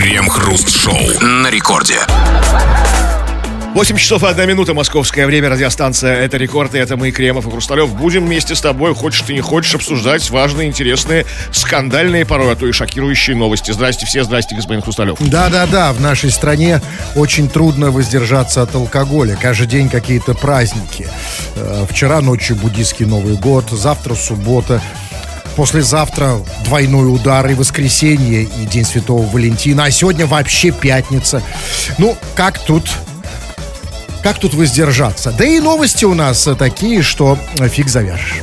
Крем-хруст-шоу на рекорде. 8 часов и 1 минута, московское время, радиостанция «Это рекорд», и это мы, Кремов и Хрусталев. Будем вместе с тобой, хочешь ты не хочешь, обсуждать важные, интересные, скандальные, порой, а то и шокирующие новости. Здрасте все, здрасте, господин Хрусталев. Да-да-да, в нашей стране очень трудно воздержаться от алкоголя. Каждый день какие-то праздники. Э, Вчера ночью буддийский Новый год, завтра суббота. Послезавтра двойной удар и воскресенье, и День Святого Валентина. А сегодня вообще пятница. Ну, как тут как тут воздержаться? Да и новости у нас такие, что фиг завяжешь.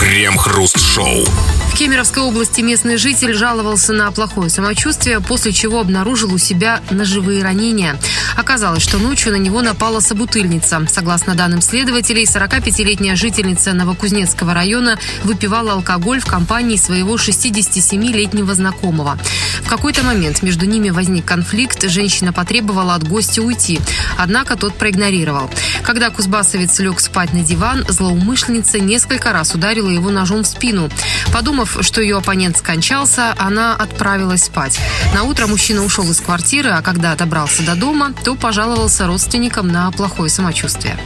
Крем-хруст-шоу. В Кемеровской области местный житель жаловался на плохое самочувствие, после чего обнаружил у себя ножевые ранения. Оказалось, что ночью на него напала собутыльница. Согласно данным следователей, 45-летняя жительница Новокузнецкого района выпивала алкоголь в компании своего 67-летнего знакомого. В какой-то момент между ними возник конфликт, женщина потребовала от гостя уйти, однако тот проигнорировал. Когда кузбассовец лег спать на диван, злоумышленница несколько раз ударила его ножом в спину. Подумав, что ее оппонент скончался, она отправилась спать. На утро мужчина ушел из квартиры, а когда добрался до дома, то пожаловался родственникам на плохое самочувствие.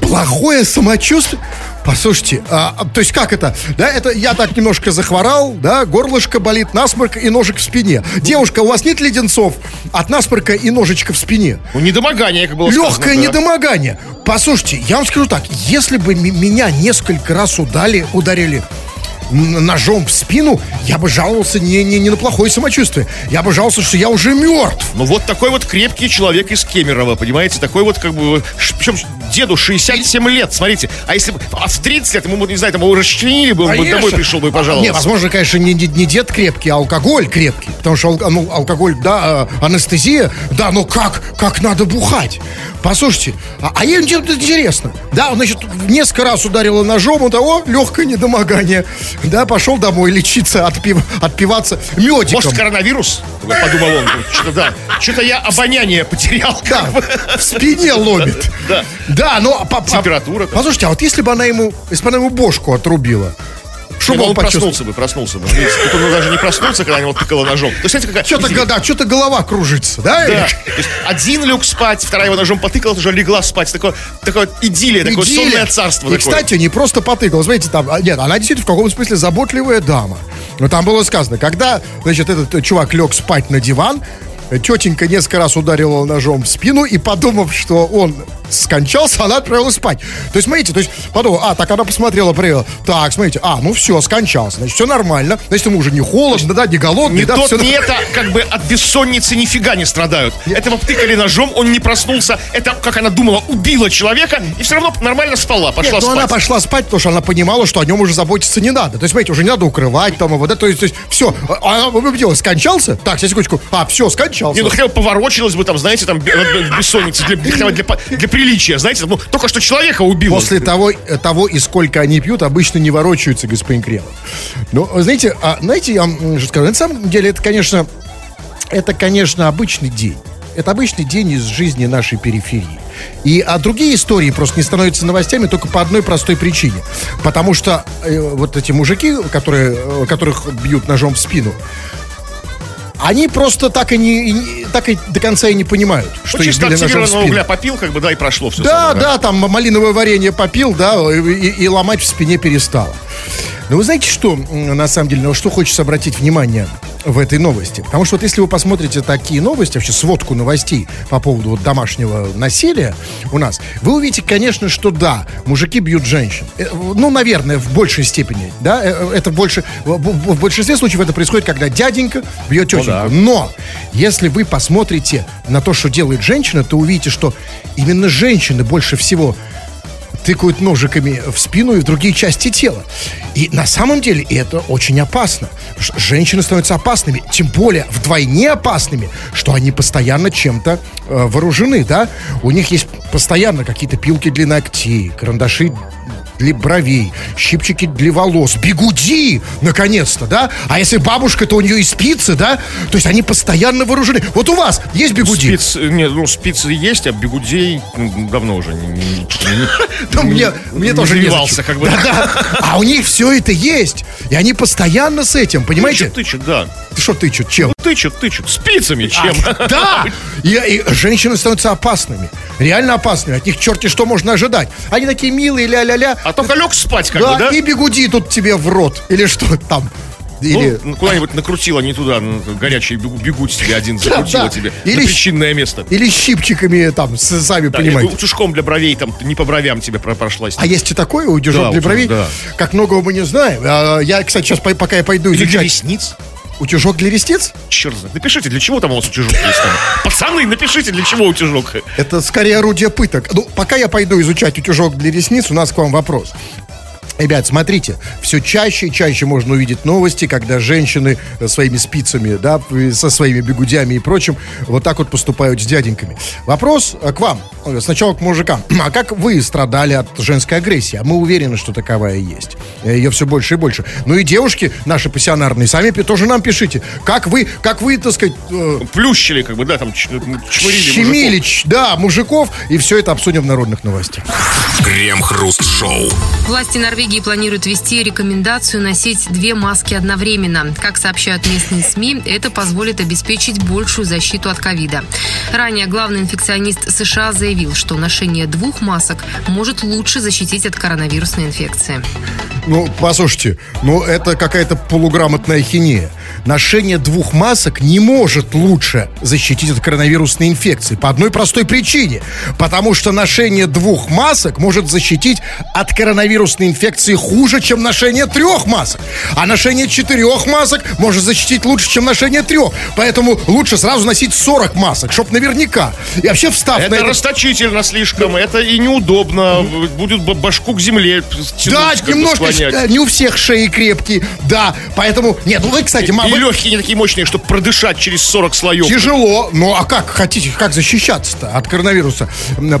Плохое самочувствие? Послушайте, а, а, то есть как это? Да, это я так немножко захворал, да, горлышко болит, насморк и ножик в спине. Девушка, у вас нет леденцов от насморка и ножичка в спине? Ну, недомогание, как было Легкое сказано, да. недомогание. Послушайте, я вам скажу так, если бы меня несколько раз удали, ударили ножом в спину, я бы жаловался не, не, не на плохое самочувствие. Я бы жаловался, что я уже мертв. Ну, вот такой вот крепкий человек из Кемерово, понимаете? Такой вот, как бы, причем деду 67 лет, смотрите. А если бы а в 30 лет, ему, не знаю, там его расчленили бы, он бы домой пришел бы А, пожаловался. Не, возможно, конечно, не, не, не дед крепкий, а алкоголь крепкий. Потому что ал- ну, алкоголь, да, а, анестезия, да, но как, как надо бухать? Послушайте, а, а ей интересно. Да, он, значит, несколько раз ударила ножом, у того легкое недомогание. Да, пошел домой лечиться, отпив, отпиваться медиком. Может, коронавирус? Подумал он. Что-то, да. Что-то я обоняние потерял. Да, в спине ломит. Да. Да, но... Температура. Послушайте, а вот если бы она ему, если бы она ему бошку отрубила, что Ну, он почувствовал? проснулся бы, проснулся бы. Видите, Тут он даже не проснулся, когда его тыкало ножом. То есть, какая... Что-то, да, что-то голова кружится, да? Да. То есть один лег спать, вторая его ножом потыкала, уже легла спать. Такое, такое идиллия, такое Идиллия. сонное царство. И, такое. кстати, не просто потыкал. Смотрите, там, а, нет, она действительно в каком-то смысле заботливая дама. Но там было сказано, когда, значит, этот чувак лег спать на диван, тетенька несколько раз ударила его ножом в спину, и подумав, что он скончался, она отправилась спать. То есть, смотрите, то есть, подумала, а, так она посмотрела, проверила, так, смотрите, а, ну все, скончался, значит, все нормально, значит, ему уже не холодно, да, не голодный, Ни да, тот, всё ни это, как бы от бессонницы нифига не страдают. Это втыкали ножом, он не проснулся. Это, как она думала, убила человека и все равно нормально спала, пошла Нет, ну спать. она пошла спать, потому что она понимала, что о нем уже заботиться не надо. То есть, смотрите, уже не надо укрывать там его, да, то есть, то есть все. Она убедила, скончался? Так, сейчас секундочку. А, все, скончался. Не, ну хотя бы поворочилась бы там, знаете, там бе- в бессоннице для, для, для, для приличия, знаете, ну только что человека убила. После того, э, того и сколько они пьют, обычно не ворочаются, господин Кремов. Ну, знаете, а, знаете, я вам скажу, на самом деле это, конечно, это, конечно, обычный день. Это обычный день из жизни нашей периферии. И а другие истории просто не становятся новостями только по одной простой причине. Потому что э, вот эти мужики, которые, э, которых бьют ножом в спину, они просто так и не, и так и до конца и не понимают, что ну, их чисто били ножом в активированного спину. угля попил, как бы, да, и прошло все. Да, да, там малиновое варенье попил, да, и, и- и ломать в спине перестало. Но вы знаете, что, на самом деле, на что хочется обратить внимание в этой новости? Потому что вот если вы посмотрите такие новости, вообще сводку новостей по поводу вот домашнего насилия у нас, вы увидите, конечно, что да, мужики бьют женщин. Э, Ну, наверное, в большей степени, да, э, э, это больше, в, большинстве случаев это происходит, когда дяденька бьет тетеньку. да. Но если вы посмотрите на то, что делает женщина, то увидите, что именно женщины больше всего тыкают ножиками в спину и в другие части тела. И на самом деле это очень опасно. Женщины становятся опасными, тем более вдвойне опасными, что они постоянно чем-то э, вооружены, да? У них есть постоянно какие-то пилки для ногтей, карандаши для бровей, щипчики для волос, бигуди, наконец-то, да? А если бабушка, то у нее и спицы, да? То есть они постоянно вооружены. Вот у вас есть бигуди? Спиц, нет, ну, спицы есть, а бигудей ну, давно уже не, Да мне, мне не тоже не зачем. как бы. Да-да. А у них все это есть. И они постоянно с этим, понимаете? Тычут, тычут, да. Ты что тычут? Чем? Тычут, тычут. Спицами чем? Да! И, и женщины становятся опасными. Реально опасными. От них черти что можно ожидать. Они такие милые, ля-ля-ля. А только лег спать, как да, бы, да? и бегуди тут тебе в рот. Или что там. Или... Ну, куда-нибудь накрутила не туда, ну, горячий бегу, бегут тебе один, закрутила да. тебе Или на причинное место. Или щипчиками там, сами Да, понимаете. или для бровей, там, не по бровям тебе про- прошлась. А есть и такое утюжок Да, для бровей? да. Как многого мы не знаем. А, Я, кстати, сейчас, пока я пойду Или изучать... ресниц? Утюжок для ресниц? Черт знает. Напишите, для чего там у вас утюжок есть там. Пацаны, напишите, для чего утюжок. Это скорее орудие пыток. Ну, пока я пойду изучать утюжок для ресниц, у нас к вам вопрос. Ребят, смотрите, все чаще и чаще можно увидеть новости, когда женщины э, своими спицами, да, и со своими бегудями и прочим, вот так вот поступают с дяденьками. Вопрос э, к вам, э, сначала к мужикам. А как вы страдали от женской агрессии? А мы уверены, что таковая есть. Э, Ее все больше и больше. Ну и девушки наши пассионарные, сами тоже нам пишите. Как вы, как вы, так сказать, э, Плющили, как бы, да, там чмырили щемили, мужиков. да, мужиков, и все это обсудим в народных новостях. Крем-хруст-шоу. Власти Норвегии планируют ввести рекомендацию носить две маски одновременно. Как сообщают местные СМИ, это позволит обеспечить большую защиту от ковида. Ранее главный инфекционист США заявил, что ношение двух масок может лучше защитить от коронавирусной инфекции. Ну, послушайте, ну это какая-то полуграмотная хинея. Ношение двух масок не может лучше защитить от коронавирусной инфекции. По одной простой причине. Потому что ношение двух масок может защитить от коронавирусной инфекции хуже, чем ношение трех масок. А ношение четырех масок может защитить лучше, чем ношение трех. Поэтому лучше сразу носить 40 масок, чтоб наверняка. И вообще встав на Это это... расточительно слишком, это и неудобно. Будет башку к земле тянуть, Да, как немножко, склонять. э, не у всех шеи крепкие, да, поэтому, нет, ну вы, кстати, И мама, легкие не такие мощные, чтобы продышать через 40 слоев. тяжело, ну а как хотите, как защищаться-то от коронавируса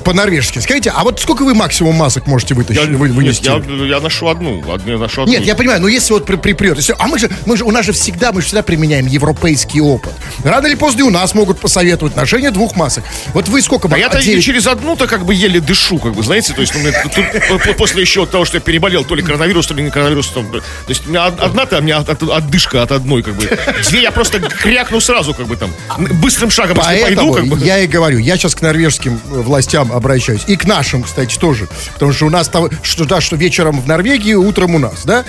по-норвежски? Скажите, а вот сколько вы максимум масок можете вытащить, Я, вы- вынести? нет, я, я ношу одну. одну я ношу одну. Нет, я понимаю, но если вот при, припрет, если- а мы же, мы же, у нас же всегда, мы же всегда применяем европейский опыт. Рано или поздно и у нас могут посоветовать ношение двух масок. Вот вы сколько? А я-то и девять- через одну-то как бы еле дышу, как бы, знаете, то есть ну, тут- тут по- после еще того, что я переболел, то ли коронавирус, то ли не коронавирус, то, то есть у меня од- одна-то, у меня от- от- отдышка от одной, как бы. Две я просто крякну сразу, как бы там, быстрым шагом, если Поэтому пойду, как бы. я и говорю, я сейчас к норвежским э, властям обращаюсь. И к нашим, кстати, тоже. Потому что у нас там, что, да, что вечером в Норвегии, утром у нас, да?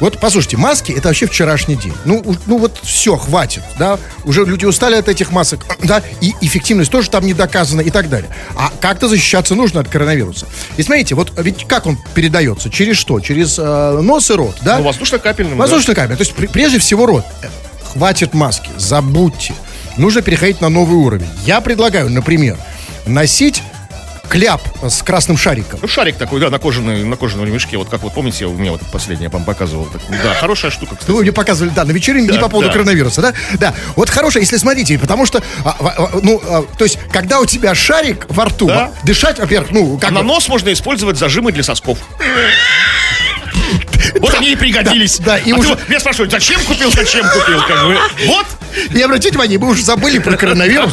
Вот, послушайте, маски это вообще вчерашний день. Ну, ну вот все, хватит, да? Уже люди устали от этих масок, да? И эффективность тоже там не доказана и так далее. А как-то защищаться нужно от коронавируса. И смотрите, вот ведь как он передается? Через что? Через э, нос и рот, да? Ну, воздушно-капельным, да. Воздушная камера. То есть, при- прежде всего, рот. Хватит маски, забудьте. Нужно переходить на новый уровень. Я предлагаю, например, носить кляп с красным шариком. Ну, шарик такой, да, на, кожаной, на кожаном ремешке. Вот как вот помните, у меня вот последнее я вам показывал. Так, да, хорошая штука, кстати. Вы мне показывали, да, на вечеринке, не Да, по поводу да. коронавируса, да? Да. Вот хорошая, если смотрите, потому что, а, а, а, ну, а, то есть, когда у тебя шарик во рту, Да. дышать, во-первых, ну, как На бы- нос можно использовать зажимы для сосков. Вот они и пригодились. да, и а уже- меня спрашивают, зачем купил, зачем купил? Как бы. Вот, И обратите внимание, мы уже забыли про коронавирус.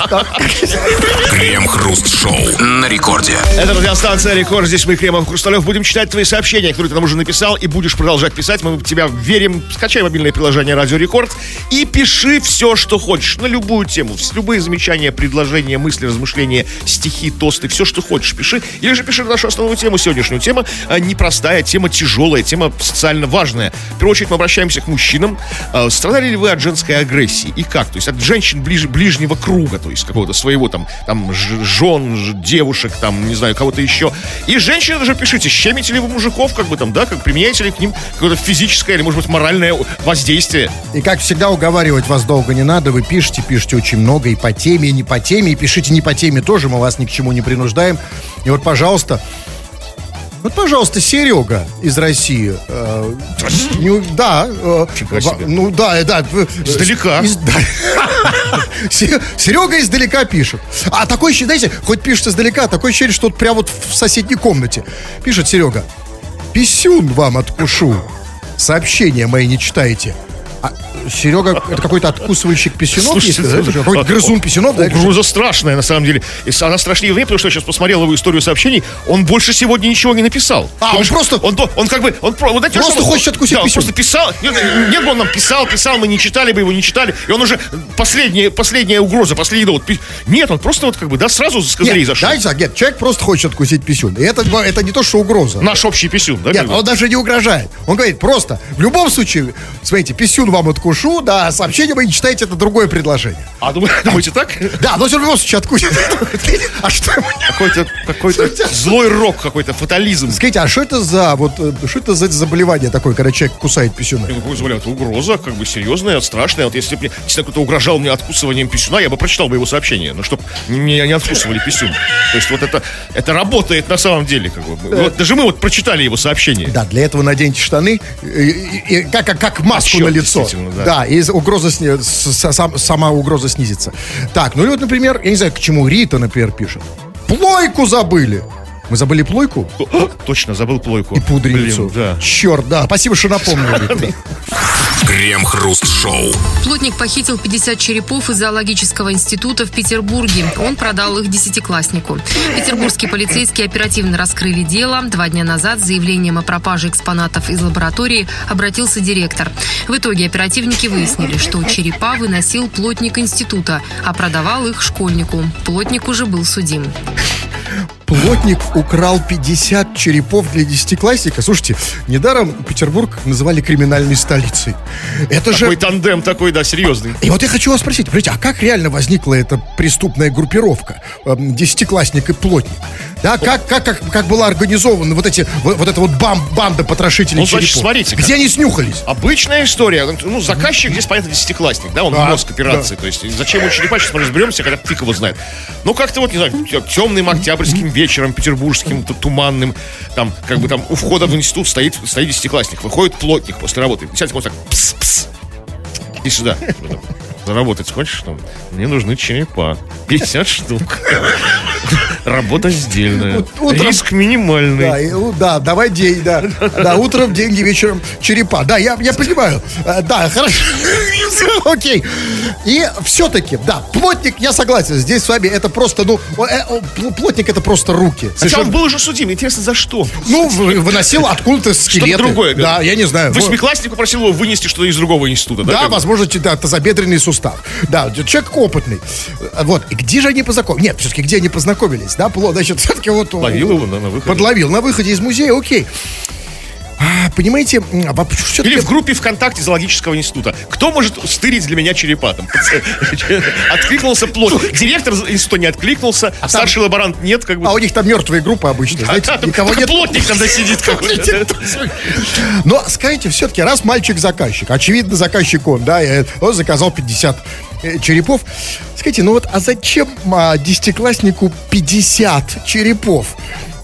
Крем-хруст-шоу на рекорде. Это радиостанция Рекорд. Здесь мы, Кремов Хрусталев, будем читать твои сообщения, которые ты нам уже написал, и будешь продолжать писать. Мы в тебя верим. Скачай мобильное приложение Радио Рекорд и пиши все, что хочешь. На любую тему. Любые замечания, предложения, мысли, размышления, стихи, тосты, все, что хочешь, пиши. Или же пиши нашу основную тему, сегодняшнюю тему. а, Непростая, тема тяжелая, тема социально важная. В первую очередь мы обращаемся к мужчинам. А, Страдали ли вы от женской агрессии? И как? То есть от женщин ближе, ближнего круга, то есть какого-то своего там, там жен, девушек, там, не знаю, кого-то еще. И женщины даже пишите, щемите ли вы мужиков, как бы там, да, как применяете ли к ним какое-то физическое или, может быть, моральное воздействие. И как всегда уговаривать вас долго не надо, вы пишете, пишете очень много и по теме, и не по теме, и пишите не по теме тоже, мы вас ни к чему не принуждаем. И вот, пожалуйста, вот, пожалуйста, Серега из России. э, не- да. э, себе. ну да, э, да. э, Издалека. из- да. Се- Серега издалека пишет. А такой ощущение, знаете, хоть пишет издалека, такое ощущение, что вот прямо вот в соседней комнате. Пишет Серега. писюн вам откушу. Сообщения мои не читаете. А Серега, это какой-то откусывальщик писюнов, Слушайте, есть, да? слушайте, какой-то грызун писюнов, да? Угроза страшная, на самом деле. И она страшнее в ней, потому что я сейчас посмотрел его историю сообщений. Он больше сегодня ничего не написал. А, он Потому что просто- Он, он как бы... Он, вот знаете, Просто он- хочет откусить да, он писюн. просто писал. Нет, нет, он нам писал, писал, мы не читали бы его, не читали. И он уже... Последняя, последняя угроза, последний довод. Нет, он просто вот как бы, да, сразу с козырей Нет, зашел. так, нет, человек просто хочет откусить писюн. И это, это не то, что угроза. Наш общий писюн, да? Нет, бы? он даже не угрожает. Он говорит просто, в любом случае, смотрите, писюн вам откушу, да, сообщение вы не читаете, это другое предложение. А думаете так? Да, но все любом случае откусит. А что Какой-то какой-то злой рок, какой-то фатализм. Скажите, а что это за вот э, что это за заболевание такое, когда человек кусает писюны? Ну, какой заболевание? Это угроза, как бы серьезная, страшная. Вот если бы кто-то угрожал мне откусыванием писюна, я бы прочитал бы его сообщение, но чтоб мне не откусывали писюн. То есть вот это, это работает на самом деле. Как бы. Вот даже мы вот прочитали его сообщение. Да, для этого наденьте штаны, и, и- и как, как, маску Отсчет, на лицо. Действительно, да. Да, и угроза сни- сам- сама угроза снизится. Так, ну и вот, например, я не знаю, к чему Рита, например, пишет. Плойку забыли. Мы забыли плойку Точно, забыл плойку. и пудреницу. Блин, да. Черт, да. Спасибо, что напомнили. Крем-хруст-шоу. Плотник похитил 50 черепов из зоологического института в Петербурге. Он продал их десятикласснику. Петербургские полицейские оперативно раскрыли дело. Два дня назад с заявлением о пропаже экспонатов из лаборатории обратился директор. В итоге оперативники выяснили, что черепа выносил плотник института, а продавал их школьнику. Плотник уже был судим. Плотник украл 50 черепов для десятиклассника. Слушайте, недаром Петербург называли криминальной столицей. Это же... Такой тандем такой, да, серьезный. И вот я хочу вас спросить, подождите, а как реально возникла эта преступная группировка? Эм, Десятиклассник и плотник. Да, как, как, как, как была организована вот, эти, вот, вот эта вот бам, банда потрошителей Ну, значит, черепов? смотрите, Где они снюхались? Обычная история. Ну, заказчик здесь, понятно, десятиклассник, да, он Да, мозг операции. То есть, зачем ему черепа, сейчас мы разберемся, когда фиг его знает. Ну, как-то вот, не знаю, темным октябрьским вечером, петербургским, туманным, там, как бы там у входа в институт стоит, стоит десятиклассник, выходит плотник после работы. Сядет вот так, пс-пс, иди сюда. Что Заработать хочешь? Там? Мне нужны черепа. 50 штук. Работа сдельная. Утром- Риск минимальный. Да, и, ну, да, давай день, да. Да, утром деньги, вечером черепа. Да, я, я понимаю. Э, Да, хорошо. Окей. И все-таки, да, плотник, я согласен, здесь с вами это просто, ну, э, плотник это просто руки. Хотя он был уже судим. Интересно, за что? Ну, вы- выносил откуда-то скелеты. Что-то другое. Да, я не знаю. Восьмиклассник попросил его вынести что-то из другого института. Да, возможно, да, тазобедренный сустав. Да, человек опытный. Вот, и где же они познакомились? Нет, все-таки где они познакомились, да, значит, все-таки вот... Ловил его на, на выходе. Подловил на выходе из музея, окей. А, понимаете, а воп- Или в группе ВКонтакте зоологического института. Кто может стырить для меня черепа? Там, откликнулся плотно. Директор института не откликнулся, старший лаборант нет, как бы. А у них там мертвые группы обычно, знаете, А, там никого нет. плотник там да сидит какой-то. Но скажите, все-таки, раз мальчик заказчик, очевидно, заказчик он, да, и он заказал 50 э, черепов. Скажите, ну вот, а зачем а, десятикласснику 50 черепов?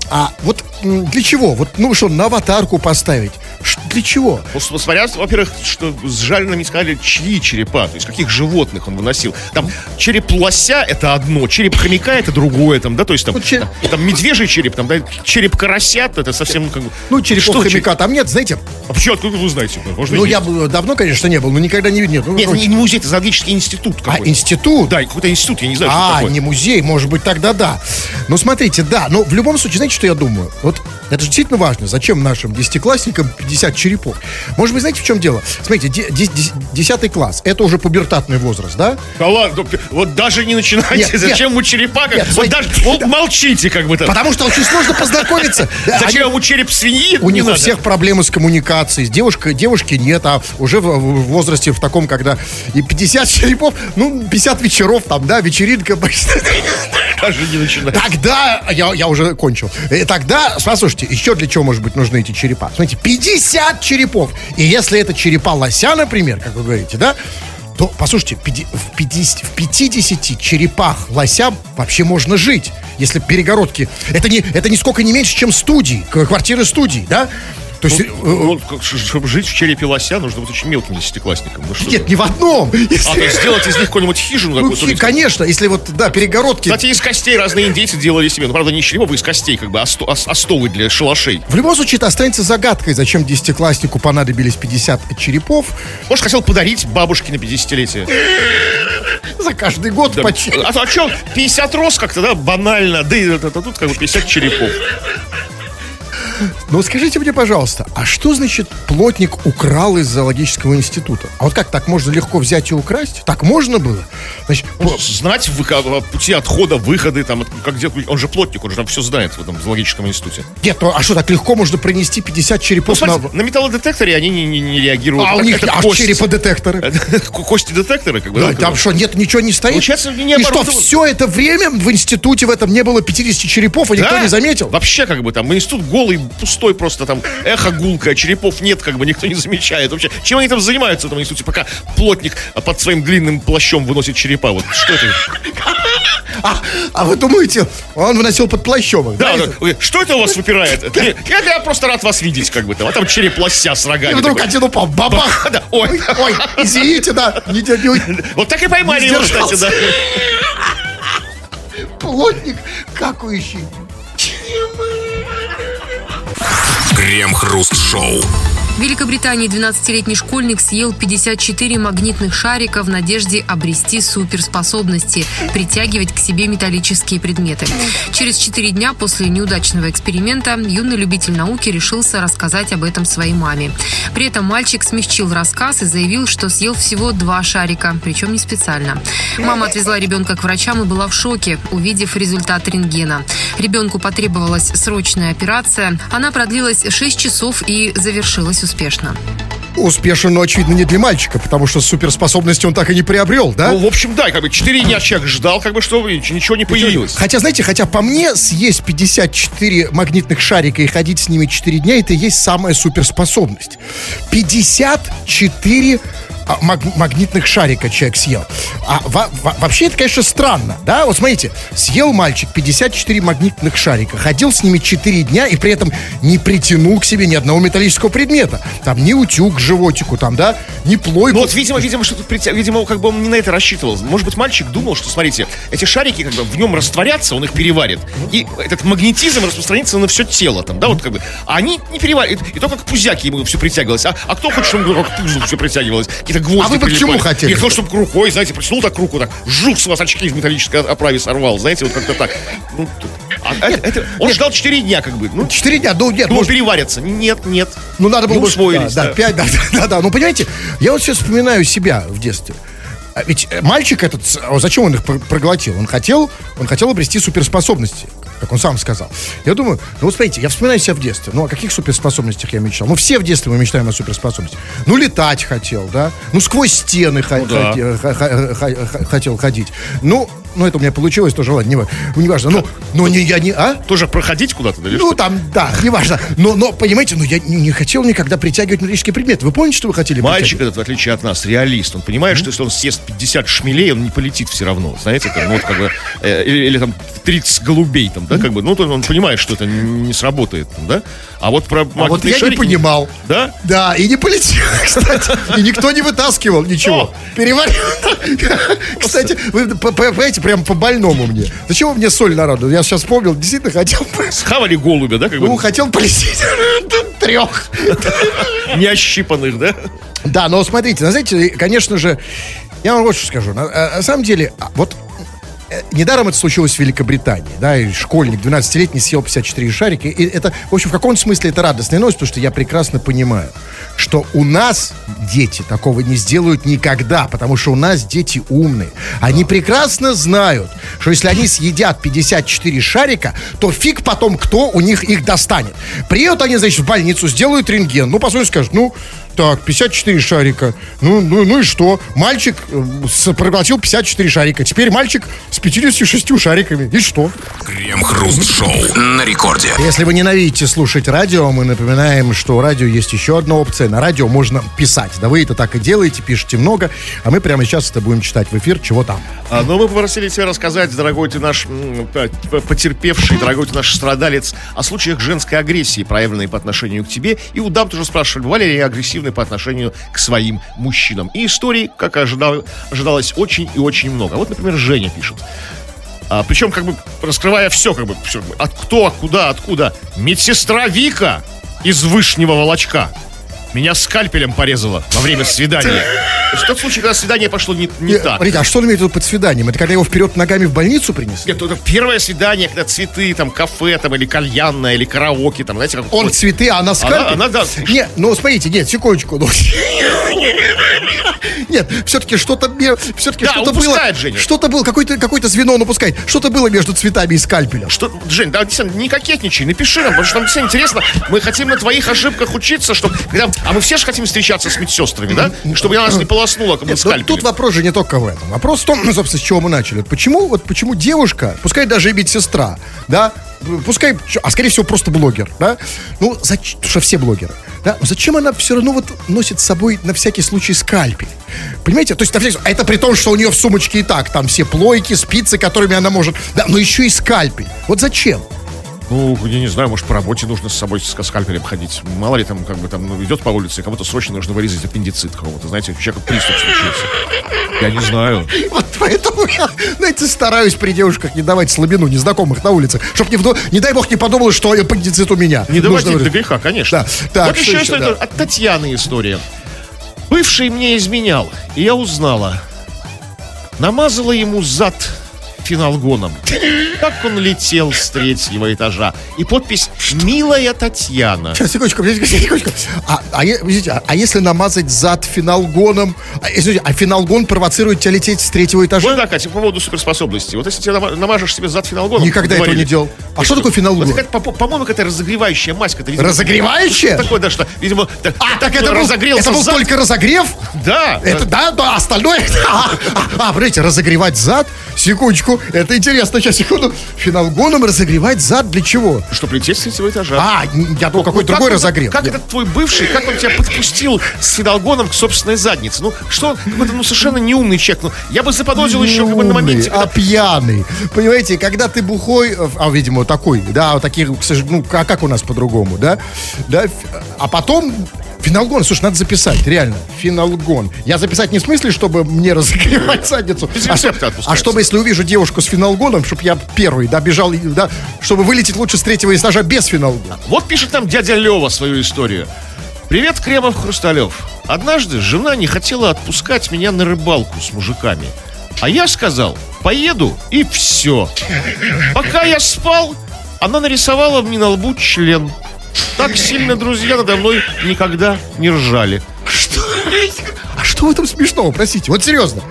А вот для чего? Вот, ну что, на аватарку поставить? Ш- Для чего? Ну, смотря, во-первых, что с жареными сказали, чьи черепа, то есть каких животных он выносил. Там череп лося это одно, череп хомяка это другое, там, да, то есть там, Ну, череп- там, там медвежий череп, там, да, череп карасят, это совсем как бы... Ну, черепов Что, хомяка там нет, знаете. А почему, откуда вы знаете? Ну, и я есть. бы давно, конечно, не был, но никогда не видел. Ну, Нет, короче. не музей, это зоологический институт А, какой-то. институт? Да, какой-то институт, я не знаю, А, не музей, может быть, тогда да. Ну, смотрите, да, но в любом случае, знаете, что я думаю? Вот это же действительно важно. Зачем нашим десятиклассникам 50 черепов? Может быть, знаете, в чем дело? Смотрите, де- де- де- десятый класс, это уже пубертатный возраст, да? Да ладно, ну, вот даже не начинайте, Нет, зачем нет. ему черепа, как- Нет, вот смотрите, даже, вот молчите, как бы там. Потому что очень сложно познакомиться. Зачем они- ему череп свиньи? У них у всех проблемы с коммуникацией. С девушкой, девушки нет, а уже в, в возрасте в таком, когда и 50 черепов, ну, 50 вечеров там, да, вечеринка. Даже не начинайте. Тогда, я, я уже кончил. И тогда, послушайте, еще для чего, может быть, нужны эти черепа? Смотрите, 50 черепов. И если это черепа лося, например, как вы говорите, да, то, послушайте, в 50, в 50 черепах лося вообще можно жить. Если перегородки... Это не, это нисколько не меньше, чем студии, квартиры студии, да? То есть, э, Ну, чтобы жить в черепе лося, нужно быть очень мелким десятиклассником. Ну, что нет, не в одном. А, Если- то есть сделать из них какую-нибудь хижину Ну, какую-то. хи- конечно, если вот, да, перегородки. Кстати, из костей разные индейцы делали себе. Ну, правда, не из черепов, а из костей, как бы осто- ос- остовы для шалашей. В любом случае, это останется загадкой, зачем десятикласснику понадобились 50 черепов Может, хотел подарить бабушке на 50-летие. за каждый год Да. по че- А, то- а что, 50 роз как-то, да, банально. Да и тут как бы 50 черепов. Ну, скажите мне, пожалуйста, а что значит плотник украл из зоологического института? А вот как, так можно легко взять и украсть? Так можно было? Значит, Ну, Знать выход- пути отхода, выходы, там, как где он же плотник, он же там все знает в этом зоологическом институте. нет, ну, а что, так легко можно принести 50 Ну, черепов смотрите, на... на металлодетекторе они не, не- не реагируют. А у Так них, это а кость. череподетекторы? Кости детекторы, как бы. Да, да, там что, нет, ничего не стоит? Получается, не И что, все это время в институте в этом не было 50 черепов, и никто не заметил? Вообще, как бы там, институт голый, пустой просто там, эхо гулка, черепов нет, как бы никто не замечает. Вообще, чем они там занимаются в этом институте, пока плотник под своим длинным плащом выносит черепа? Вот что это? А, а вы думаете, он выносил под плащом Да, да? да, что это у вас выпирает? Я, я просто рад вас видеть, как бы там. А там череп лося с И рогами. вдруг такой. один упал, бабах! Да, ой. Ой, извините, да, не, не- Вот так и поймали его, кстати, да. плотник какающий. Крем-хруст-шоу. В Великобритании 12-летний школьник съел 54 магнитных шарика в надежде обрести суперспособности, притягивать к себе металлические предметы. Через 4 дня после неудачного эксперимента юный любитель науки решился рассказать об этом своей маме. При этом мальчик смягчил рассказ и заявил, что съел всего два шарика, причем не специально. Мама отвезла ребенка к врачам и была в шоке, увидев результат рентгена. Ребенку потребовалась срочная операция. Она продлилась 6 часов и завершилась успешно. Успешен, но, очевидно, не для мальчика, потому что суперспособности он так и не приобрел, да? Ну, в общем, да, как бы 4 дня человек ждал, как бы, что ничего не появилось. Хотя, знаете, хотя по мне съесть 54 магнитных шарика и ходить с ними 4 дня, это и есть самая суперспособность. 54 а, маг- магнитных шарика человек съел. А во- во- вообще это, конечно, странно, да? Вот смотрите, съел мальчик 54 магнитных шарика, ходил с ними 4 дня и при этом не притянул к себе ни одного металлического предмета. Там ни утюг к животику, там, да, ни плойку. Ну вот, видимо, видимо, что видимо, как бы он не на это рассчитывал. Может быть, мальчик думал, что, смотрите, эти шарики как бы в нем растворятся, он их переварит, и этот магнетизм распространится на все тело, там, да, вот как бы. А они не переваривают, и только к пузяке ему все притягивалось. А, а кто хочет, чтобы как к пузу все притягивалось? Какие-то гвозди А вы бы к прилипали. чему хотели? И кто, чтобы рукой, знаете, притянул так руку, так, жух с вас очки в металлической оправе сорвал, знаете, вот как-то так. Ну, а это- это- он ждал 4 дня, как бы. Ну, 4 дня, ну нет, думал, может, переварятся. Нет, нет. Ну, надо было Не усвоились, да, да. да, пять, да, да, да. Ну, понимаете, я вот сейчас вспоминаю себя в детстве. А Ведь э, мальчик этот, а зачем он их про- проглотил? Он хотел, он хотел обрести суперспособности, как он сам сказал. Я думаю, ну вот смотрите, я вспоминаю себя в детстве. Ну, о каких суперспособностях я мечтал? Ну, все в детстве мы мечтаем о суперспособностях. Ну, летать хотел, да? Ну, сквозь стены ха- да. ходи- ха- ха- ха- ха- хотел ходить. Ну, ну, это у меня получилось тоже, ладно, не, не важно. Ну, но не, я не... А? Тоже проходить куда-то, да? Ну, что? там, да, неважно. Но, но, понимаете, ну, я не, не хотел никогда притягивать металлические предметы. Вы помните, что вы хотели Мальчик этот, в отличие от нас, реалист. Он понимает, что если он съест 50 шмелей, он не полетит все равно. Знаете, там, ну, вот как бы, э, или, или там 30 голубей, там, да, как бы, ну, то он понимает, что это не сработает, там, да. А вот про А вот я не шарики- понимал. Да? Да, и не полетел, кстати. И никто не вытаскивал ничего. Переварил. Кстати, вы по- понимаете, прям по больному мне. Зачем вы мне соль народу? Я сейчас вспомнил, действительно хотел... Схавали голубя, да, как бы, Ну, хотел полететь трех. не ощипанных, да? Да, но смотрите, ну, знаете, конечно же, я вам вот что скажу. На, на самом деле, а, вот э, недаром это случилось в Великобритании, да, и школьник 12-летний съел 54 шарика, и это, в общем, в каком-то смысле это радостная новость, потому что я прекрасно понимаю, что у нас дети такого не сделают никогда, потому что у нас дети умные. Они прекрасно знают, что если они съедят 54 шарика, то фиг потом кто у них их достанет. Приедут они, значит, в больницу, сделают рентген, ну, посмотрят, скажут, ну, так, 54 шарика. Ну, ну, ну и что? Мальчик э, проглотил 54 шарика. Теперь мальчик с 56 шариками. И что? Крем-хруст-шоу на рекорде. Если вы ненавидите слушать радио, мы напоминаем, что у радио есть еще одна опция. На радио можно писать. Да вы это так и делаете, пишете много. А мы прямо сейчас это будем читать в эфир. Чего там? А, но мы попросили тебя рассказать, дорогой ты наш потерпевший, дорогой ты наш страдалец, о случаях женской агрессии, проявленной по отношению к тебе. И у дам тоже спрашивали, бывали ли агрессивны по отношению к своим мужчинам. И историй, как ожидал, ожидалось, очень и очень много. Вот, например, Женя пишет. А, причем, как бы, раскрывая все, как бы, все, от кто, куда, откуда. Медсестра Вика из Вышнего Волочка. Меня скальпелем порезала во время свидания. В тот случай, когда свидание пошло не, не Нет, так. Смотрите, а что он имеет в виду под свиданием? Это когда его вперед ногами в больницу принесли? Нет, это первое свидание, когда цветы, там, кафе, там, или кальянная, или караоке, там, знаете, как... Он цветы, а она скальпель? она, да. Нет, ну смотрите, нет, секундочку. ну. Нет, все-таки что-то все-таки Да, что-то было. Что-то было, какое-то какое звено он упускает. Что-то было между цветами и скальпелем. Что, Жень, да, не кокетничай, напиши нам, потому что нам действительно интересно. Мы хотим на твоих ошибках учиться, чтобы... Когда, а мы все же хотим встречаться с медсестрами, да? Чтобы нас не полоснуло, как бы ну, скальпелем. тут вопрос же не только в этом. Вопрос в том, собственно, с чего мы начали. Почему, вот почему девушка, пускай даже и медсестра, да, пускай, а скорее всего просто блогер, да, ну, зачем, что все блогеры, да, но зачем она все равно вот носит с собой на всякий случай скальпель? Понимаете? То есть, на всякий случай- это при том, что у нее в сумочке и так, там все плойки, спицы, которыми она может, да, но еще и скальпель. Вот зачем? Ну, я не знаю, может, по работе нужно с собой с скальпелем ходить. Мало ли там, как бы там, ну, идет по улице, и кому-то срочно нужно вырезать аппендицит кого-то. Знаете, у человека приступ случился. Я не знаю. Вот поэтому я, знаете, стараюсь при девушках не давать слабину незнакомых на улице, чтобы, не, вдруг- не дай бог, не подумал, что аппендицит у меня. Не Нужно доводить до вырезать. греха, конечно. Да. Так, вот еще еще, да. от Татьяны история. Бывший мне изменял, и я узнала. Намазала ему зад финалгоном. Как он летел с третьего этажа. И подпись «Милая Татьяна». Сейчас, секундочку, секундочку. А, а, подождите, а, а если намазать зад финалгоном? А, извините, а финалгон провоцирует тебя лететь с третьего этажа? Вот так, кстати, по поводу суперспособностей. Вот если ты нама- намажешь себе зад финалгоном... Никогда этого не делал. А ты что такое финалгон? Вот это, по- по-моему, какая-то разогревающая какая-то, видимо, Разогревающая? Такое, да, что, видимо, так, А, так это был, разогрелся это был зад. только разогрев? Да. Это да, да, остальное. А, а, а, подождите, разогревать зад? Секундочку, это интересно, сейчас, секунду. Финалгоном разогревать зад для чего? Чтобы лететь с третьего этажа. А, я думал, Ну, другой как он-. Как этот твой бывший, как он тебя подпустил с фидалгоном к собственной заднице? Ну, что он, какой-то, ну, совершенно неумный человек. Ну, я бы заподозрил еще как бы на моменте, а когда... пьяный. Понимаете, когда ты бухой, а, видимо, такой, да, таких, ну, а как у нас по-другому, да? да? А потом Финалгон, слушай, надо записать, реально. Финалгон. Я записать не в смысле, чтобы мне разогревать задницу, а, а чтобы, если увижу девушку с финалгоном, чтобы я первый, да, бежал, да, чтобы вылететь лучше с третьего этажа без финалгона. Вот пишет нам дядя Лева свою историю. Привет, Кремов Хрусталев. Однажды жена не хотела отпускать меня на рыбалку с мужиками. А я сказал, поеду и все. Пока я спал, она нарисовала мне на лбу член. Так сильно друзья надо мной никогда не ржали. Что? А что в этом смешного, простите? Вот серьезно.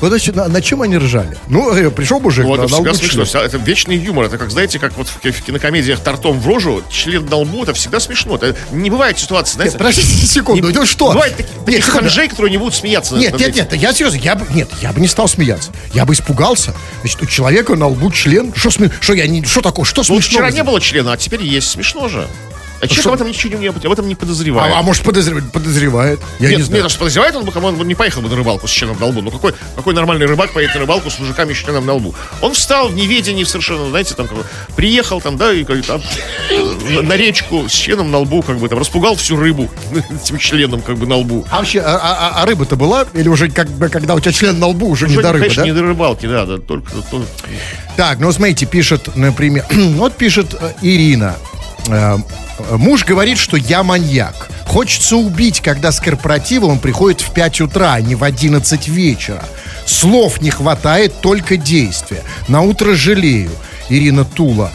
Вот значит, на, на чем они ржали? Ну, э, пришел мужик, Ну, это на всегда смешно. Это вечный юмор. Это как, знаете, как вот в в кинокомедиях тортом в рожу, член на лбу, это всегда смешно. Это не бывает ситуации, знаете. Нет, подождите секунду, Не- ну что? Бывает таких, Нет, таких ханжей, которые не будут смеяться. Нет, нет, нет, я серьезно, я бы, нет, я бы не стал смеяться. Я бы испугался. Значит, у человека на лбу член. Что сме- что я не, что такое, что Ну, смешного? вчера не было члена, а теперь есть. Смешно же. А человек что? об этом ничего не, об этом не подозревает. А, а может подозревает? подозревает? Я нет, не знаю. нет, что подозревает, он бы, кому- он не поехал бы на рыбалку с членом на лбу. Ну какой, какой нормальный рыбак поедет на рыбалку с мужиками с членом на лбу? Он встал в неведении совершенно, знаете, там как бы, приехал там, да, и как, там, на- на речку с членом на лбу, как бы там распугал всю рыбу этим членом как бы на лбу. А вообще, а, а- а рыба-то была? Или уже как бы, когда у тебя член на лбу, уже не Уже, до рыбы, конечно, да? не до рыбалки, да, да, только, только- Так, ну смотрите, пишет, например, вот пишет э, Ирина. Э, Муж говорит, что я маньяк. Хочется убить, когда с корпоратива он приходит в 5 утра, а не в 11 вечера. Слов не хватает, только действия. На утро жалею. Ирина Тула.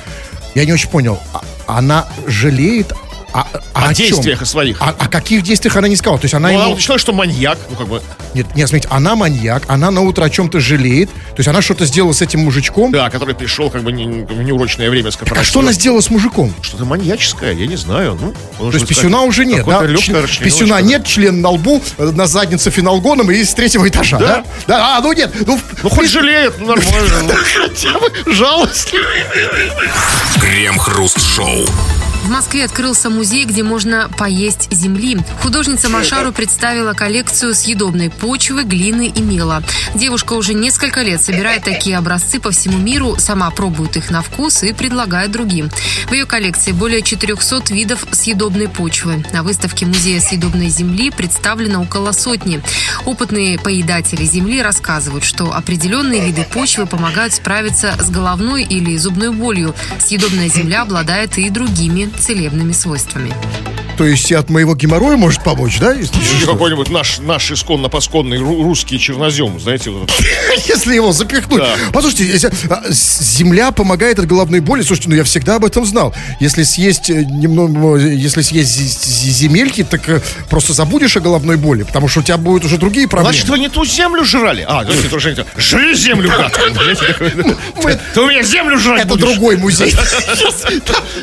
Я не очень понял. а- Она жалеет а, а О чем? действиях о своих. А, о каких действиях она не сказала? То есть она Ну, ему... она уточнила, что маньяк, ну как бы, Нет, нет, смотрите, она маньяк, она на утро о чем-то жалеет. То есть она что-то сделала с этим мужичком. да, который пришел как бы не- в неурочное время с А корпоратива. что она сделала с мужиком? Что-то маньяческое, я не знаю. Ну, То есть писюна уже нет, да? Член- Писюна нет, член на лбу, э, на заднице финалгоном и с третьего этажа, да? Да. Да, а, ну нет, ну, Ну, хоть жалеет, ну, нормально. ну. хотя бы жалость. Крем-хруст-шоу. В Москве открылся музей, где можно поесть земли. Художница Машару представила коллекцию съедобной почвы, глины и мела. Девушка уже несколько лет собирает такие образцы по всему миру, сама пробует их на вкус и предлагает другим. В ее коллекции более 400 видов съедобной почвы. На выставке Музея съедобной земли представлено около сотни. Опытные поедатели земли рассказывают, что определенные виды почвы помогают справиться с головной или зубной болью. Съедобная земля обладает и другими целебными свойствами. То есть и от моего геморроя может помочь, да? Если, Или какой-нибудь наш, наш исконно-посконный ру- русский чернозем, знаете, вот если его запихнуть. Да. Послушайте, если, а, земля помогает от головной боли. Слушайте, ну я всегда об этом знал. Если съесть э, немного, э, если съесть зе- зе- земельки, так э, просто забудешь о головной боли, потому что у тебя будут уже другие проблемы. Значит, вы не ту землю жрали. А, знаете, тоже это, жри землю, Ты у меня землю жрать Это другой музей.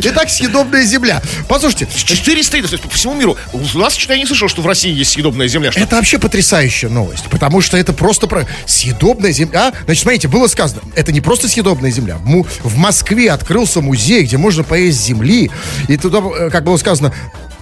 Итак, съедобная земля. Послушайте, 400 то есть по всему миру. У нас что-то я не слышал, что в России есть съедобная земля. Что Это вообще потрясающая новость, потому что это просто про съедобная земля. Значит, смотрите, было сказано, это не просто съедобная земля. В Москве открылся музей, где можно поесть земли, и туда, э, как было сказано,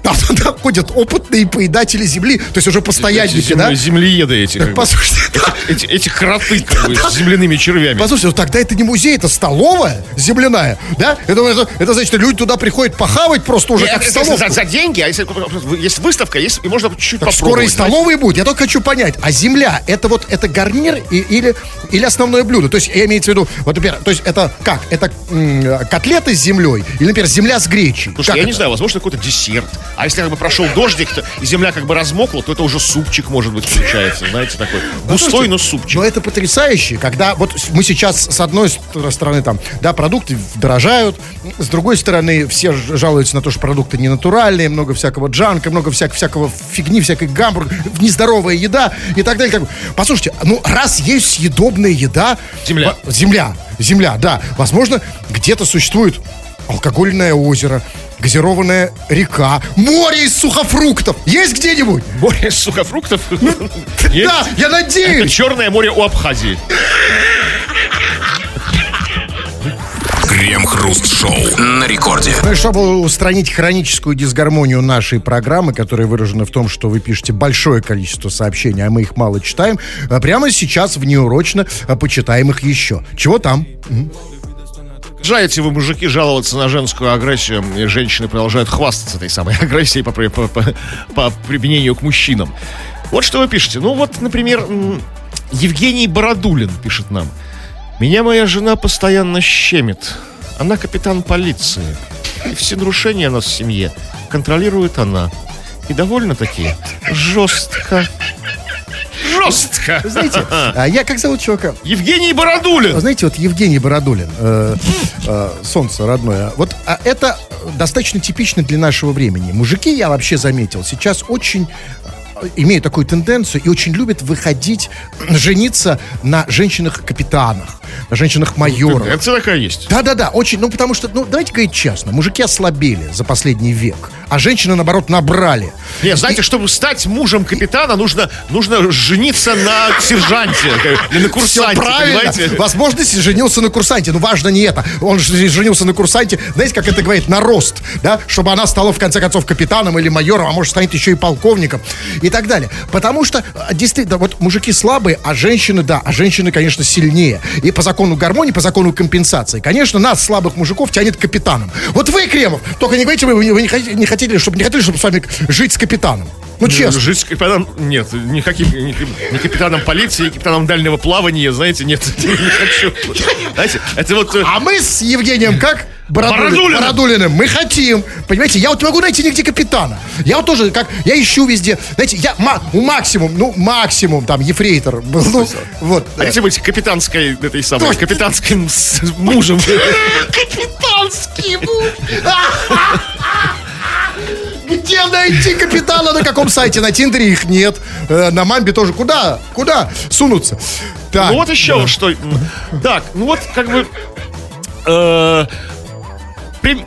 там туда ходят опытные поедатели земли, то есть уже эти постоянники, земли- да? землееды эти. как бы. Послушайте, Эти, эти кроты как бы, с земляными червями. Послушайте, ну тогда это не музей, это столовая земляная, да? Это, это, это значит, что люди туда приходят похавать просто уже как в Это- это столовку. за, за деньги, а если есть выставка, есть, и можно чуть-чуть Так попробовать. скоро и столовые будет. Я только хочу понять, а земля это вот это гарнир и- или, или основное блюдо? То есть я имею в виду, вот, например, то есть это как? Это м, котлеты с землей или, например, земля с гречей? Слушай, Как я это? не знаю, возможно, какой-то десерт. А если как бы прошел дождик, то, и земля как бы размокла, то это уже супчик, может быть, получается. Знаете, такой густой, но супчик. Но это потрясающе, когда вот мы сейчас с одной ст- стороны там, да, продукты дорожают, с другой стороны все жалуются на то, что продукты не натуральные, много всякого джанка, много всяк- всякого фигни, всякой гамбург, нездоровая еда и так далее. Как бы. Послушайте, ну раз есть съедобная еда, Земля. земля, земля, да, возможно где-то существует алкогольное озеро, газированная река, море из сухофруктов. Есть где-нибудь? Море сухофруктов? Есть. Да, я Это надеюсь. Черное море у Абхазии. Крем-хруст-шоу на рекорде. Ну и чтобы устранить хроническую дисгармонию нашей программы, которая выражена в том, что вы пишете большое количество сообщений, а мы их мало читаем, а прямо сейчас внеурочно а, почитаем их еще. Чего там? Продолжаете вы, мужики, жаловаться на женскую агрессию, и женщины продолжают хвастаться этой самой агрессией по, по, по- по применению к мужчинам. Вот что вы пишете. Ну вот, например, Евгений Бородулин пишет нам. Меня моя жена постоянно щемит. Она капитан полиции. И все нарушения у нас в семье контролирует она. И довольно-таки жестко. Жестко! Знаете, а я как зовут чувака? Евгений Бородулин! Знаете, вот Евгений Бородулин, э, э, солнце родное, вот а это достаточно типично для нашего времени. Мужики, я вообще заметил, сейчас очень имеют такую тенденцию и очень любят выходить, жениться на женщинах-капитанах, на женщинах-майорах. Тенденция такая есть. Да-да-да, очень, ну потому что, ну давайте говорить честно, мужики ослабели за последний век, а женщины, наоборот, набрали. Не, знаете, чтобы стать мужем капитана, нужно, нужно жениться на сержанте или на Все курсанте, правильно. понимаете? Возможно, женился на курсанте. Но важно не это. Он же женился на курсанте, знаете, как это говорит, на рост, да, чтобы она стала в конце концов капитаном или майором, а может станет еще и полковником и так далее. Потому что а, действительно, вот мужики слабые, а женщины, да, а женщины, конечно, сильнее. И по закону гармонии, по закону компенсации, конечно, нас, слабых мужиков, тянет к капитанам. Вот вы, Кремов, только не говорите, вы, вы не хотите, не хотели, чтобы не хотели, чтобы с вами жить с капитаном. Ну, честно. Жить с капитаном... Нет, никаким, ни, ни капитаном полиции, ни капитаном дальнего плавания, знаете, нет, не хочу. Знаете, это вот... э, А мы с Евгением как? Бородулин- Бородулиным. Бородулиным. Мы хотим. Понимаете, я вот не могу найти нигде капитана. Я вот тоже, как, я ищу везде. Знаете, я ма- у максимум, ну, максимум, там, ефрейтор был. Ну, вот. Хотите быть капитанской, этой самой, капитанским мужем. Капитанский муж. Где найти капитана? На каком сайте? На Тиндере их нет. Э, На Мамбе тоже. Куда? Куда сунуться? Так. Ну вот еще что. Так, ну вот как бы... э,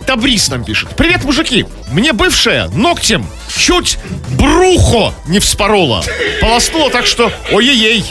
Табрис нам пишет. Привет, мужики. Мне бывшая ногтем чуть брухо не вспорола. Полоснула так, что ой-ей-ей.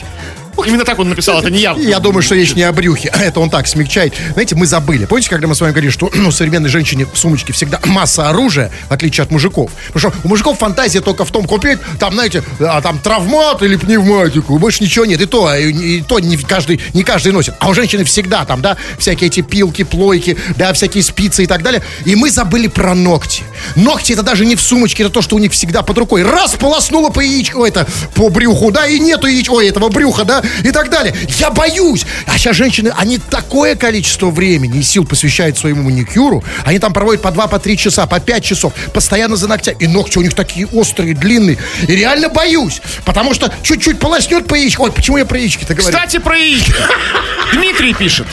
Именно так он написал, это не я. Я думаю, что речь не о брюхе. Это он так смягчает. Знаете, мы забыли. Помните, когда мы с вами говорили, что ну, современной женщине в сумочке всегда масса оружия, в отличие от мужиков. Потому что у мужиков фантазия только в том, купить там, знаете, а, там травмат или пневматику. Больше ничего нет. И то, и, и то не каждый, не каждый носит. А у женщины всегда там, да, всякие эти пилки, плойки, да, всякие спицы и так далее. И мы забыли про ногти. Ногти это даже не в сумочке, это то, что у них всегда под рукой. Раз полоснула по яичку, это, по брюху, да, и нету яичка, ой, этого брюха, да, и так далее. Я боюсь. А сейчас женщины, они такое количество времени и сил посвящают своему маникюру. Они там проводят по 2, по 3 часа, по 5 часов, постоянно за ногтями. И ногти у них такие острые, длинные. И реально боюсь. Потому что чуть-чуть полоснет по яичку. Ой, почему я про яички-то говорю? Кстати, про яички. Дмитрий пишет.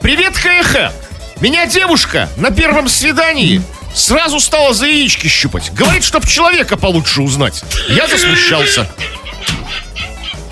Привет, ХХ. Меня девушка на первом свидании сразу стала за яички щупать. Говорит, чтоб человека получше узнать. Я засмущался.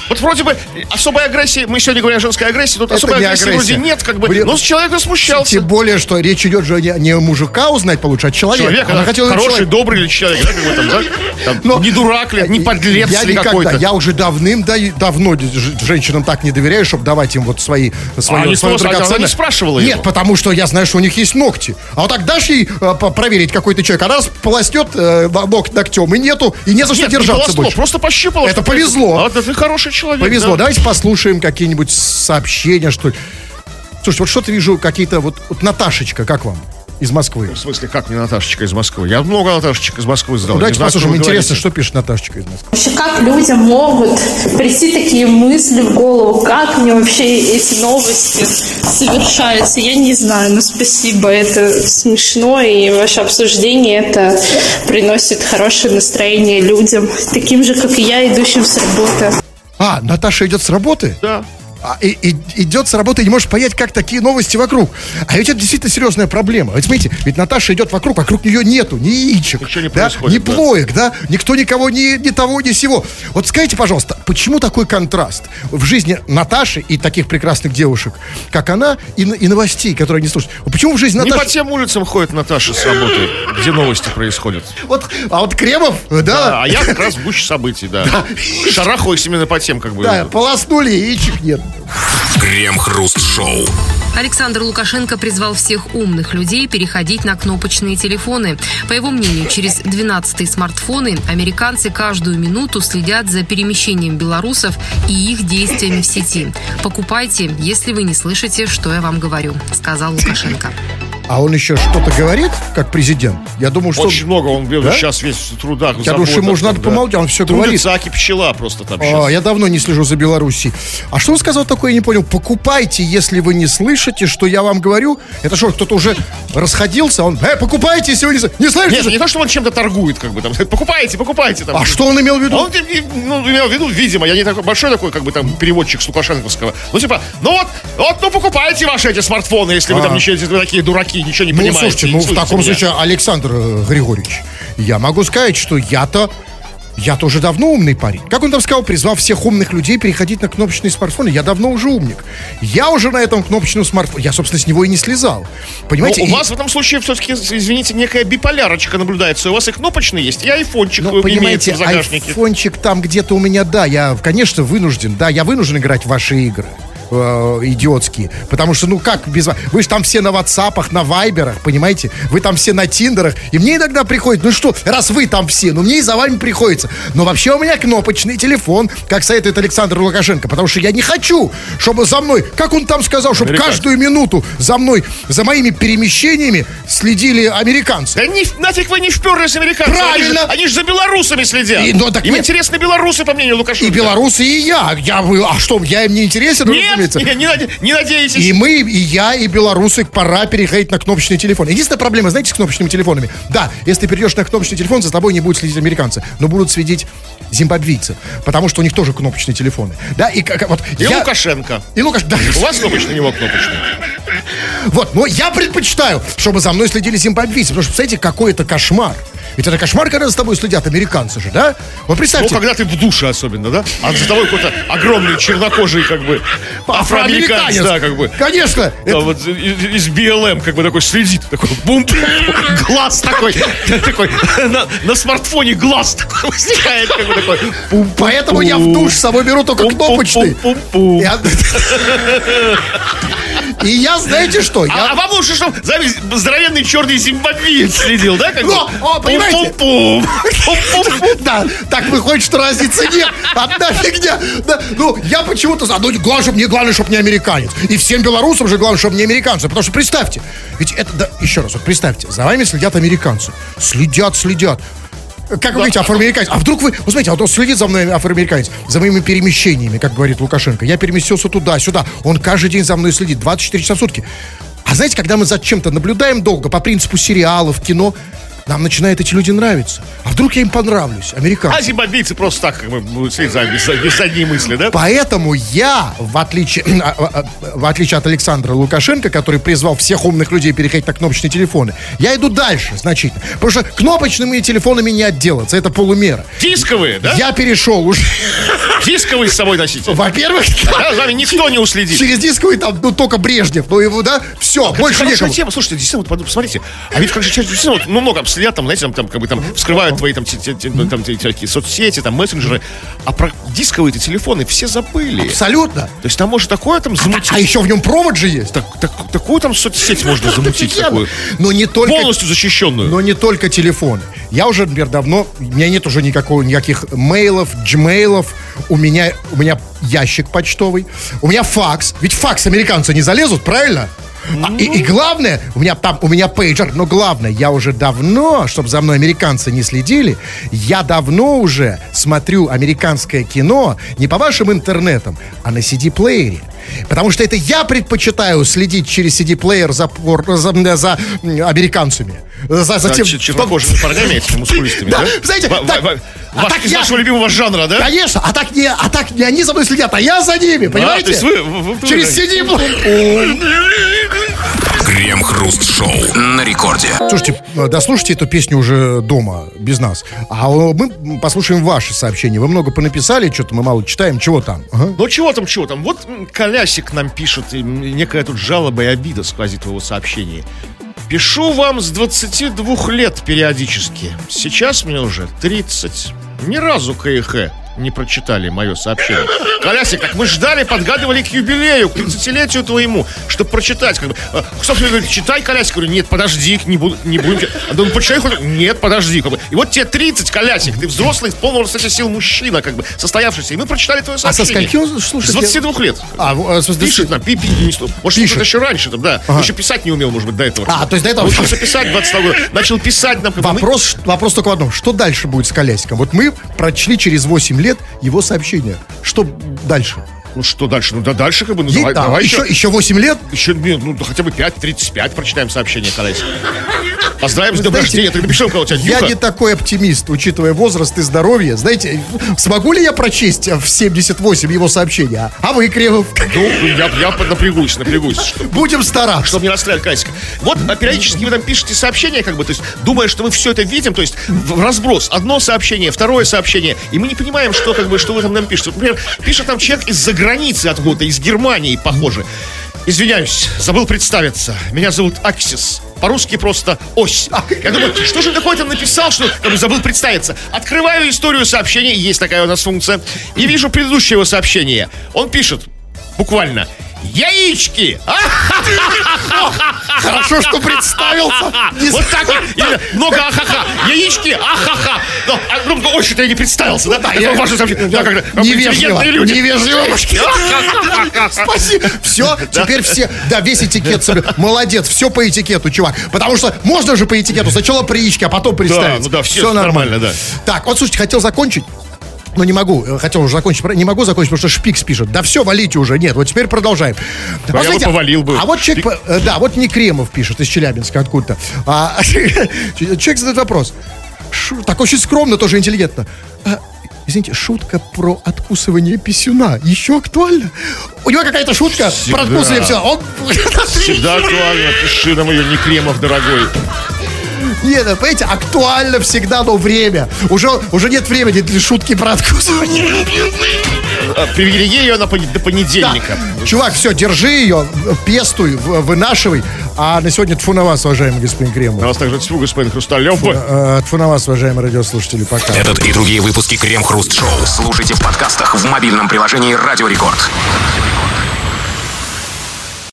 Вот вроде бы особой агрессии, мы сегодня говорим о женской агрессии, тут Это особой не агрессии агрессия. вроде нет, как бы, Блин, но с человека смущался. Тем более, что речь идет же не, не мужика узнать получше, а человека. Человек, Она хотела хороший, человека. добрый ли человек, да, какой там, да? Там, Но- не дурак ли, не подлец я ли никогда, какой-то. я уже давным давно ж- женщинам так не доверяю, чтобы давать им вот свои свое, А свое что, она не спрашивала Нет, его? потому что я знаю, что у них есть ногти. А вот так дашь ей э, проверить какой-то человек, она раз полоснет э, ног ногтем, и нету, и не за что Нет, не держаться полосло, больше. просто пощупало. Это повезло. А, да ты хороший человек. Повезло. да. Давайте послушаем какие-нибудь сообщения, что ли. Слушайте, вот что-то вижу, какие-то вот, вот Наташечка, как вам? Из Москвы. В смысле, как мне Наташечка из Москвы? Я много Наташечек из Москвы сдал. Ну, давайте знаю, послушаем. Интересно, говорите. что пишет Наташечка из Москвы. Вообще, как людям могут прийти такие мысли в голову? Как мне вообще эти новости совершаются? Я не знаю, но спасибо, это смешно, и ваше обсуждение это приносит хорошее настроение людям, таким же, как и я, идущим с работы. А, Наташа идет с работы? Да. А, и, и- идет с работы и не можешь понять, как такие новости вокруг. А ведь это действительно серьезная проблема. Ведь смотрите, ведь Наташа идет вокруг, вокруг нее нету ни яичек, Ничего не да, ни да. плоек, да, никто никого, ни, ни того, ни сего. Вот скажите, пожалуйста, почему такой контраст в жизни Наташи и таких прекрасных девушек, как она, и, и новостей, которые они слушают? Почему в жизни Не по Наташи... тем улицам ходит Наташа с работы, где новости происходят. Вот, а вот Кремов, да, Да, а я как раз в гуще событий, да. Шарахаюсь именно по тем, как бы. да, полоснули, яичек нет. Крем-хруст-шоу. Александр Лукашенко призвал всех умных людей переходить на кнопочные телефоны. По его мнению, через 12-й смартфоны американцы каждую минуту следят за перемещением белорусов и их действиями в сети. Покупайте, если вы не слышите, что я вам говорю, сказал Лукашенко. А он еще что-то говорит, как президент? Я думаю, что... Очень много, он Да? сейчас весь в трудах, Я думаю, что ему же надо там, да. помолчать, он все говорит. Трудится Аки пчела просто там А, сейчас. я давно не слежу за Белоруссией. А что он сказал такое, я не понял. Покупайте, если вы не слышите, что я вам говорю. Это что, кто-то уже расходился? Он, э, покупайте, если вы не, не слышите. Нет, не то, что он чем-то торгует, как бы там. Покупайте, покупайте там. А что он имел в виду? А Он ну, имел в виду, видимо, я не такой большой такой, как бы там переводчик с Лукашенковского. Ну, типа, ну вот, вот, ну покупайте ваши эти смартфоны, если вы А. там ничего, если вы такие ничего не Ну, понимаете. слушайте, ну, в слышите таком меня. случае, Александр э, Григорьевич, я могу сказать, что я-то я тоже давно умный парень. Как он там сказал, призвал всех умных людей переходить на кнопочные смартфоны. Я давно уже умник. Я уже на этом кнопочном смартфоне. Я, собственно, с него и не слезал. Понимаете? у И- вас в этом случае все-таки, извините, некая биполярочка наблюдается. У вас и кнопочный есть, и айфончик Ну, имеется понимаете, в загашнике. айфончик там где-то у меня, да, я, конечно, вынужден, да, я вынужден играть в ваши игры э, идиотские, потому что, ну как без вас, вы же там все на ватсапах, на вайберах, понимаете, вы там все на тиндерах, и мне иногда приходит, ну что, раз вы там все, ну мне и за вами приходится, но вообще у меня кнопочный телефон, как советует Александр Лукашенко, потому что я не хочу, чтобы за мной, как он там сказал, чтобы Американцы. каждую минуту за мной, за моими перемещениями следили американцы. Да не, нафиг вы не вперлись, американцы. Правильно. Они же за белорусами следят. И, ну, так Им нет. интересны белорусы, по мнению Лукашенко. И белорусы, и я. я а что, я им не интересен, Нет, разумеется? не, не наде- не надейтесь. И мы, и я, и белорусы, пора переходить на кнопочный телефон. Единственная проблема, знаете, с кнопочными телефонами? Да, если ты перейдешь на кнопочный телефон, за тобой не будут следить американцы, но будут следить зимбабвийцы, потому что у них тоже кнопочные телефоны. Да, и как вот И я- Лукашенко. И Лукаш, да. У вас кнопочный, у него кнопочный. Вот, но я предпочитаю, чтобы за мной следили зимбабвийцы, потому что, представляете, какой это кошмар. Ведь это кошмар, когда за тобой следят американцы же, да? Вот Ну, представьте, когда ты в душе особенно, да? А за тобой какой-то огромный чернокожий, как бы, афроамериканец, да, как бы. Конечно. Да, это- вот из, из BLM, как бы такой следит, такой бум, глаз такой, такой, на, на смартфоне глаз такой возникает, как бы такой. пум, Поэтому я в душ с собой беру только кнопочный. И я, знаете что, А, я... а вам лучше, чтобы здоровенный черный зимбабвиец следил, да? Как бы? О, о, понимаете? Пум-пум-пум. Да, так выходит, что разницы нет. Одна фигня. Да, ну, я почему-то... за- Ну, главное, мне главное, чтобы не американец. И всем белорусам же главное, чтобы не американцы. Потому что представьте, ведь это... Да, еще раз, вот представьте, за вами следят американцы. Следят, следят. Как вы говорите, афроамериканец. А вдруг вы... Вот смотрите, а вот он следит за мной, афроамериканец, за моими перемещениями, как говорит Лукашенко. Я переместился туда, сюда. Он каждый день за мной следит, 24 часа в сутки. А знаете, когда мы за чем-то наблюдаем долго, по принципу сериалов, кино, нам начинают эти люди нравиться. А вдруг я им понравлюсь, американцы? А зимбабвийцы просто так, как бы, без, без задней мысли, да? Поэтому я, в отличие, а, а, а, в отличие от Александра Лукашенко, который призвал всех умных людей переходить на кнопочные телефоны, я иду дальше значительно. Потому что кнопочными телефонами не отделаться, это полумера. Дисковые, да? Я перешел уже. Дисковые с собой носите. Во-первых, Да, за никто не уследит. через дисковый там, ну, только Брежнев, ну, его, да, все, больше некому. тема. Слушайте, действительно, вот, посмотрите. А ведь как же ну, много обследят, там, знаете, там, там, как бы там вскрывают твои там, ну, там всякие соцсети, там, мессенджеры. А про дисковые-то телефоны все забыли. Абсолютно. То есть там может такое там замутить. А еще в нем провод же есть. Так- так- такую там соцсеть можно замутить такую. Но не только... Полностью защищенную. Но не только телефоны. Я уже, например, давно, у меня нет уже никакого, никаких мейлов, джмейлов. У меня, у меня ящик почтовый. У меня факс. Ведь факс американцы не залезут, правильно? А, и, и главное, у меня там, у меня пейджер, но главное, я уже давно, чтобы за мной американцы не следили, я давно уже смотрю американское кино не по вашим интернетам, а на CD-плеере. Потому что это я предпочитаю следить через CD-плеер за, за, за, американцами. За, за За тем- чер- чернокожими парнями этими мускулистыми, Да, да? знаете, Ва- так- ва- ва- а ваш- так из я- вашего любимого жанра, да? Конечно, а так не, а так не они за мной следят, а я за ними, понимаете? то есть вы- вы- вы- Через CD-плеер. Крем-хруст-шоу на рекорде. Слушайте, э, дослушайте эту песню уже дома, без нас. А мы послушаем ваши сообщения. Вы много понаписали, что-то мы мало читаем. Чего там? Ага. Ну чего там, чего там? Вот Колясик нам пишет, и некая тут жалоба и обида сквозит в его сообщении. Пишу вам с 22 лет периодически. Сейчас мне уже 30. Ни разу КХ не прочитали мое сообщение. Колясик, как мы ждали, подгадывали к юбилею, к 30-летию твоему, чтобы прочитать. Как бы. А, Собственно, говорит, читай, Колясик. Говорю, нет, подожди, не, буду, не будем. читать». А думаю, хоть. Нет, подожди. Как бы. И вот тебе 30, Колясик, ты взрослый, полного кстати, сил мужчина, как бы, состоявшийся. И мы прочитали твое А со сообщение. скольки он слушает? С 22 лет. А, в- э, смысле, Пишет нам, пи, пи, не сто- Может, Пишет. еще раньше, там, да. Еще писать не умел, может быть, до этого. А, то есть до этого- Учился писать 22 года. Начал писать нам. бы, мы- Вопрос, вопрос только в одном. Что дальше будет с Колясиком? Вот мы прочли через 8 лет его сообщение. Что дальше? Ну, что дальше? Ну, да дальше, как бы, ну, давай, да, давай еще, еще. еще 8 лет? Еще, ну, да хотя бы 5, 35 прочитаем сообщение, Колясик. Поздравим с днем рождения. Ты напиши, кого у тебя Я не такой оптимист, учитывая возраст и здоровье. Знаете, смогу ли я прочесть в 78 его сообщения? А, а вы, Кремов? Ну, я, я напрягусь, напрягусь. что- Будем стараться. чтобы не расстраивать Касика. Вот а периодически вы там пишете сообщения, как бы, то есть, думая, что мы все это видим, то есть, в в разброс. Одно сообщение, второе сообщение, и мы не понимаем, что, как бы, что вы там нам пишете. Вот, Например, пишет там человек из-за границы откуда-то, из Германии, похоже. Извиняюсь, забыл представиться. Меня зовут Аксис. По-русски просто ось. Я думаю, что же такое там написал, что как бы забыл представиться. Открываю историю сообщений, есть такая у нас функция, и вижу предыдущее его сообщение. Он пишет, буквально, яички! Хорошо, что представился. Вот так много ахаха. Яички, ахаха. Ну, ой, что-то я не представился, да? Это я- важно. Да, как Невежливо. Невежливо. Спасибо. Все, теперь все, да, весь этикет. Молодец, все по этикету, чувак. Потому что можно же по этикету. Сначала приички, а потом представить. ну да, все нормально, да. Так, вот слушайте, хотел закончить. Но не могу, э, хотел уже закончить, не могу закончить, потому что Шпикс пишет. Да все, валите уже, нет, вот теперь продолжаем. Да, я бы повалил бы. А вот человек, по- э, да, вот не Кремов пишет из Челябинска откуда-то. А, человек задает вопрос. Шу- так очень скромно, тоже интеллигентно. А, извините, шутка про откусывание писюна еще актуальна? У него какая-то шутка про Всегда. откусывание писюна. Он... Всегда актуально. Пиши нам ее, не Кремов, дорогой. Нет, ну, понимаете, актуально всегда, но время. Уже, уже нет времени для шутки про откусывание. А, Привилегия ее на пон- до понедельника. Чувак, все, держи ее, пестуй, в- вынашивай. А на сегодня тфу на вас, уважаемый господин На Кремов. вас также тьфу, господин Хрусталев. Э, Тфу на вас, уважаемые радиослушатели, пока. Этот и другие выпуски Крем Хруст Шоу слушайте в подкастах в мобильном приложении Радио Рекорд.